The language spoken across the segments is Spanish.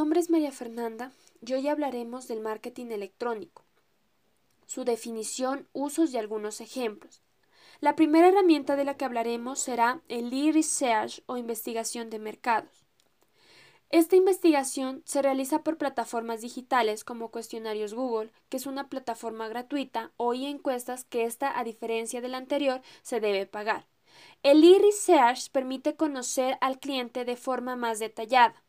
nombre es María Fernanda hoy hablaremos del marketing electrónico, su definición, usos y algunos ejemplos. La primera herramienta de la que hablaremos será el e-research o investigación de mercados. Esta investigación se realiza por plataformas digitales como cuestionarios Google, que es una plataforma gratuita, o encuestas que esta, a diferencia de la anterior, se debe pagar. El e-research permite conocer al cliente de forma más detallada.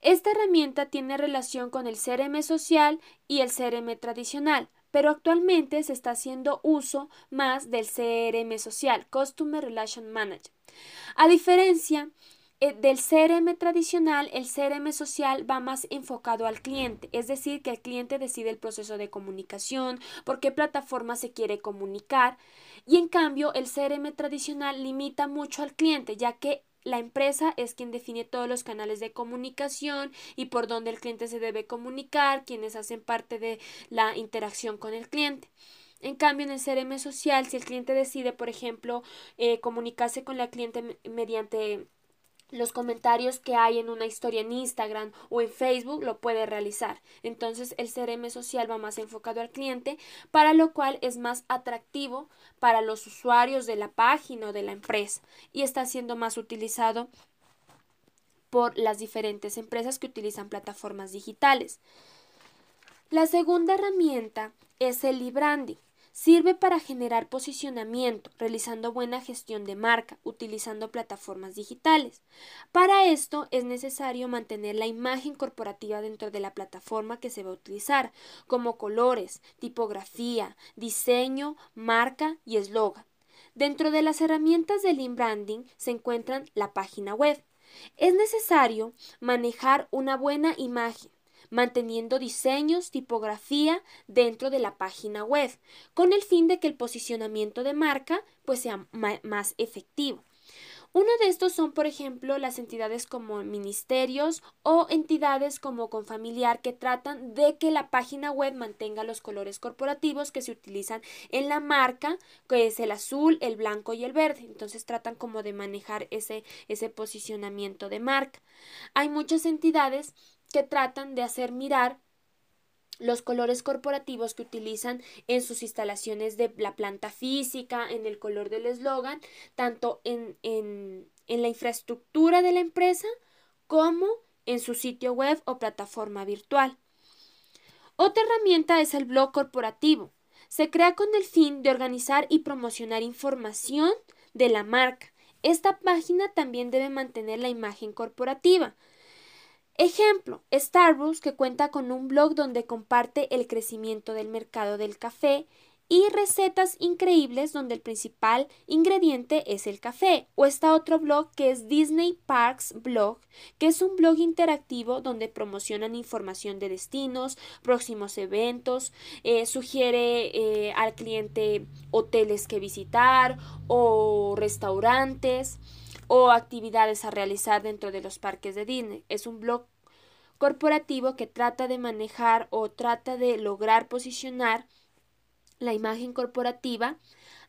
Esta herramienta tiene relación con el CRM social y el CRM tradicional, pero actualmente se está haciendo uso más del CRM social, Customer Relation Manager. A diferencia eh, del CRM tradicional, el CRM social va más enfocado al cliente, es decir, que el cliente decide el proceso de comunicación, por qué plataforma se quiere comunicar, y en cambio el CRM tradicional limita mucho al cliente, ya que la empresa es quien define todos los canales de comunicación y por dónde el cliente se debe comunicar, quienes hacen parte de la interacción con el cliente. En cambio, en el CRM social, si el cliente decide, por ejemplo, eh, comunicarse con la cliente mediante los comentarios que hay en una historia en Instagram o en Facebook lo puede realizar. Entonces el CRM social va más enfocado al cliente, para lo cual es más atractivo para los usuarios de la página o de la empresa y está siendo más utilizado por las diferentes empresas que utilizan plataformas digitales. La segunda herramienta es el e-branding. Sirve para generar posicionamiento, realizando buena gestión de marca, utilizando plataformas digitales. Para esto es necesario mantener la imagen corporativa dentro de la plataforma que se va a utilizar, como colores, tipografía, diseño, marca y eslogan. Dentro de las herramientas del inbranding se encuentran la página web. Es necesario manejar una buena imagen, manteniendo diseños, tipografía dentro de la página web, con el fin de que el posicionamiento de marca pues sea más efectivo. Uno de estos son, por ejemplo, las entidades como ministerios o entidades como Confamiliar que tratan de que la página web mantenga los colores corporativos que se utilizan en la marca, que es el azul, el blanco y el verde. Entonces tratan como de manejar ese, ese posicionamiento de marca. Hay muchas entidades que tratan de hacer mirar los colores corporativos que utilizan en sus instalaciones de la planta física, en el color del eslogan, tanto en, en, en, la infraestructura de la empresa como en su sitio web o plataforma virtual. Otra herramienta es el blog corporativo. Se crea con el fin de organizar y promocionar información de la marca. Esta página también debe mantener la imagen corporativa, Ejemplo, Starbucks que cuenta con un blog donde comparte el crecimiento del mercado del café y recetas increíbles donde el principal ingrediente es el café. O está otro blog que es Disney Parks Blog, que es un blog interactivo donde promocionan información de destinos, próximos eventos, eh, sugiere eh, al cliente hoteles que visitar o restaurantes o actividades a realizar dentro de los parques de Disney. Es un blog corporativo que trata de manejar o trata de lograr posicionar la imagen corporativa,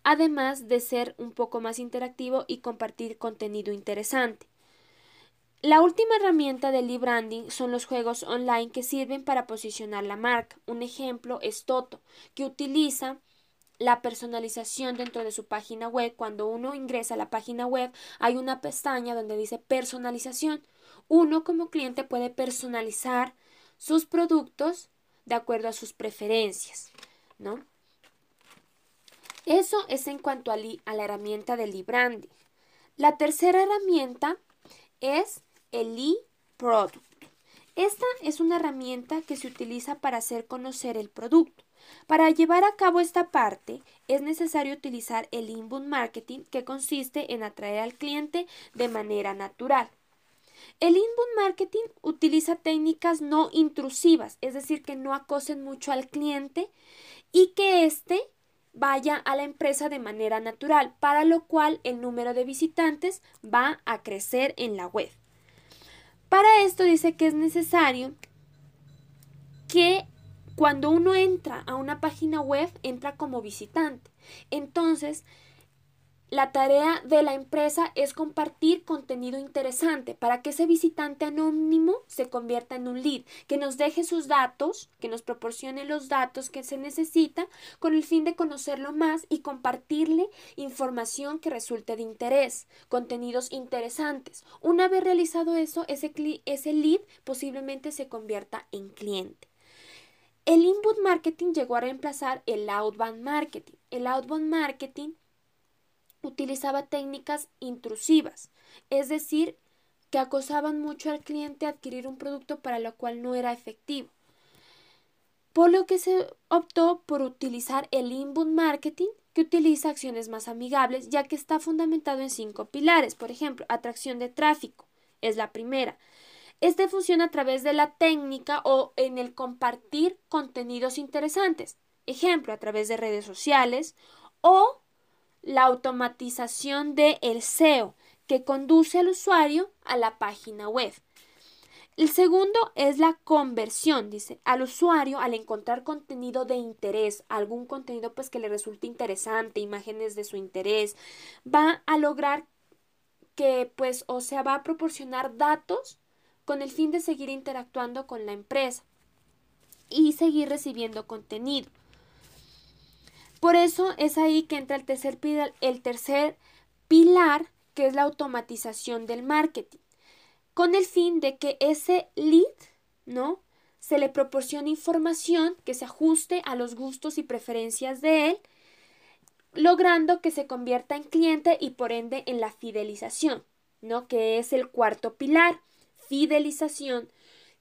además de ser un poco más interactivo y compartir contenido interesante. La última herramienta del e-branding son los juegos online que sirven para posicionar la marca. Un ejemplo es Toto, que utiliza la personalización dentro de su página web. Cuando uno ingresa a la página web hay una pestaña donde dice personalización. Uno como cliente puede personalizar sus productos de acuerdo a sus preferencias, ¿no? Eso es en cuanto a, la herramienta del e-branding. La tercera herramienta es el e-product. Esta es una herramienta que se utiliza para hacer conocer el producto. Para llevar a cabo esta parte es necesario utilizar el inbound marketing que consiste en atraer al cliente de manera natural. El inbound marketing utiliza técnicas no intrusivas, es decir, que no acosen mucho al cliente y que éste vaya a la empresa de manera natural, para lo cual el número de visitantes va a crecer en la web. Para esto dice que es necesario que cuando uno entra a una página web, entra como visitante. Entonces, la tarea de la empresa es compartir contenido interesante para que ese visitante anónimo se convierta en un lead, que nos deje sus datos, que nos proporcione los datos que se necesita con el fin de conocerlo más y compartirle información que resulte de interés, contenidos interesantes. Una vez realizado eso, ese, lead posiblemente se convierta en cliente. El inbound marketing llegó a reemplazar el outbound marketing. El outbound marketing utilizaba técnicas intrusivas, es decir, que acosaban mucho al cliente a adquirir un producto para lo cual no era efectivo. Por lo que se optó por utilizar el inbound marketing, que utiliza acciones más amigables, ya que está fundamentado en cinco pilares. Por ejemplo, atracción de tráfico es la primera. Este funciona a través de la técnica o en el compartir contenidos interesantes. Ejemplo, a través de redes sociales o la automatización del el SEO, que conduce al usuario a la página web. El segundo es la conversión, dice, al usuario al encontrar contenido de interés, algún contenido pues que le resulte interesante, imágenes de su interés, va a lograr que pues o sea va a proporcionar datos con el fin de seguir interactuando con la empresa y seguir recibiendo contenido. Por eso es ahí que entra el tercer, pilar, el tercer pilar, que es la automatización del marketing, con el fin de que ese lead, ¿no? Se le proporcione información que se ajuste a los gustos y preferencias de él, logrando que se convierta en cliente y por ende en la fidelización, ¿no? Que es el cuarto pilar, fidelización,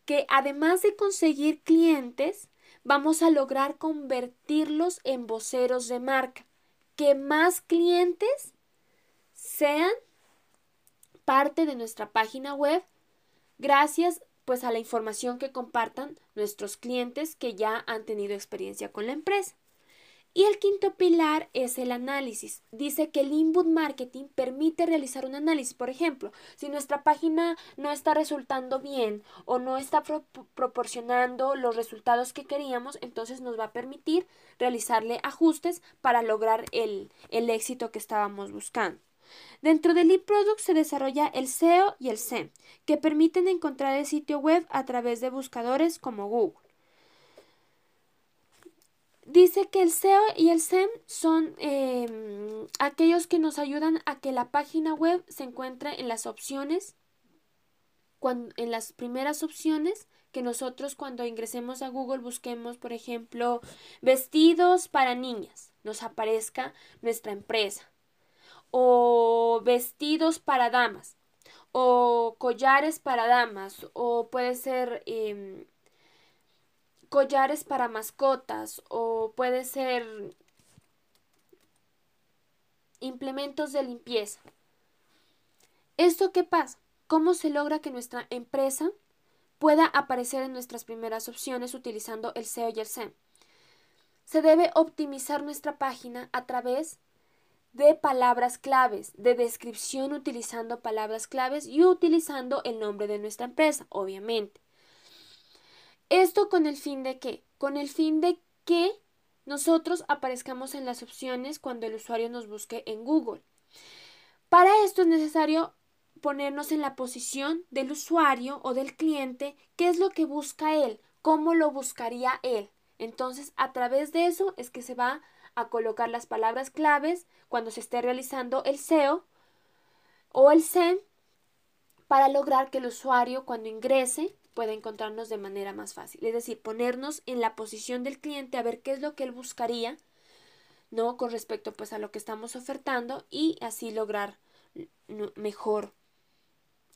que además de conseguir clientes, vamos a lograr convertirlos en voceros de marca. Que más clientes sean parte de nuestra página web gracias pues a la información que compartan nuestros clientes que ya han tenido experiencia con la empresa. Y el quinto pilar es el análisis. Dice que el inbound marketing permite realizar un análisis. Por ejemplo, si nuestra página no está resultando bien o no está proporcionando los resultados que queríamos, entonces nos va a permitir realizarle ajustes para lograr el, el éxito que estábamos buscando. Dentro del eProduct se desarrolla el SEO y el SEM, que permiten encontrar el sitio web a través de buscadores como Google. Dice que el SEO y el SEM son em, aquellos que nos ayudan a que la página web se encuentre en las opciones, en las primeras opciones que nosotros cuando ingresemos a Google busquemos, por ejemplo, vestidos para niñas, nos aparezca nuestra empresa, o vestidos para damas, o collares para damas, o puede ser em, collares para mascotas o puede ser implementos de limpieza. ¿Esto qué pasa? ¿Cómo se logra que nuestra empresa pueda aparecer en nuestras primeras opciones utilizando el SEO y el SEM? Se debe optimizar nuestra página a través de palabras claves, de descripción utilizando palabras claves y utilizando el nombre de nuestra empresa, obviamente. Esto con el fin de qué? Con el fin de que nosotros aparezcamos en las opciones cuando el usuario nos busque en Google. Para esto es necesario ponernos en la posición del usuario o del cliente, qué es lo que busca él, cómo lo buscaría él. Entonces, a través de eso es que se va a colocar las palabras claves cuando se esté realizando el SEO o el SEM para lograr que el usuario cuando ingrese puede encontrarnos de manera más fácil. Es decir, ponernos en la posición del cliente a ver qué es lo que él buscaría, ¿no? Con respecto pues a lo que estamos ofertando y así lograr mejor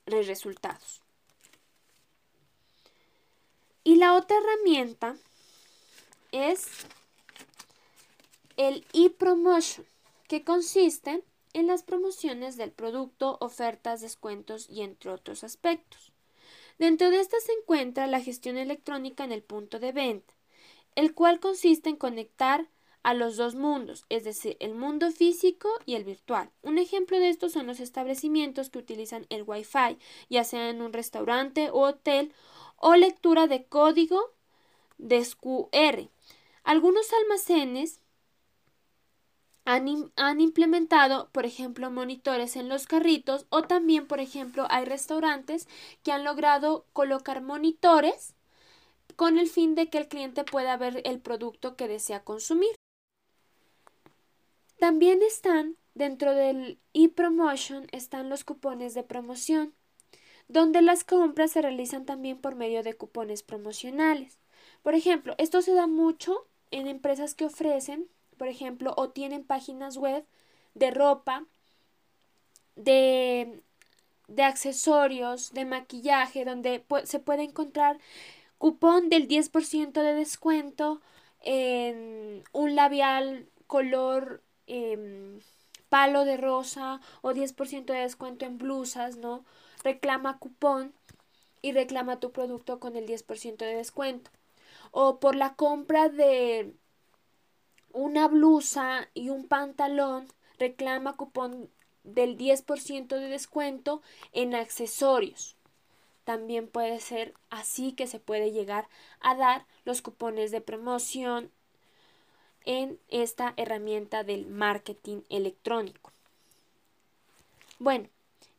resultados. Y la otra herramienta es el e-promotion, que consiste en las promociones del producto, ofertas, descuentos y entre otros aspectos. Dentro de esta se encuentra la gestión electrónica en el punto de venta, el cual consiste en conectar a los dos mundos, es decir, el mundo físico y el virtual. Un ejemplo de esto son los establecimientos que utilizan el Wi-Fi, ya sea en un restaurante o hotel, o lectura de código de QR. Algunos almacenes han, implementado, por ejemplo, monitores en los carritos o también, por ejemplo, hay restaurantes que han logrado colocar monitores con el fin de que el cliente pueda ver el producto que desea consumir. También están dentro del e-promotion están los cupones de promoción, donde las compras se realizan también por medio de cupones promocionales. Por ejemplo, esto se da mucho en empresas que ofrecen por ejemplo, o tienen páginas web de ropa, de, de accesorios, de maquillaje, donde se puede encontrar cupón del 10% de descuento en un labial color em, palo de rosa o 10% de descuento en blusas, ¿no? Reclama cupón y reclama tu producto con el 10% de descuento. O por la compra de una blusa y un pantalón, reclama cupón del 10% de descuento en accesorios. También puede ser así que se puede llegar a dar los cupones de promoción en esta herramienta del marketing electrónico. Bueno,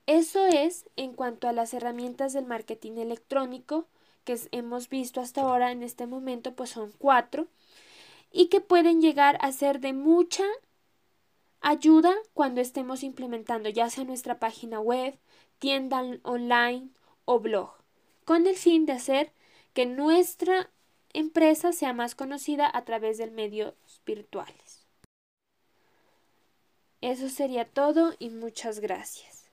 eso es en cuanto a las herramientas del marketing electrónico que hemos visto hasta ahora en este momento, pues son cuatro y que pueden llegar a ser de mucha ayuda cuando estemos implementando ya sea nuestra página web, tienda online o blog, con el fin de hacer que nuestra empresa sea más conocida a través de medios virtuales. Eso sería todo y muchas gracias.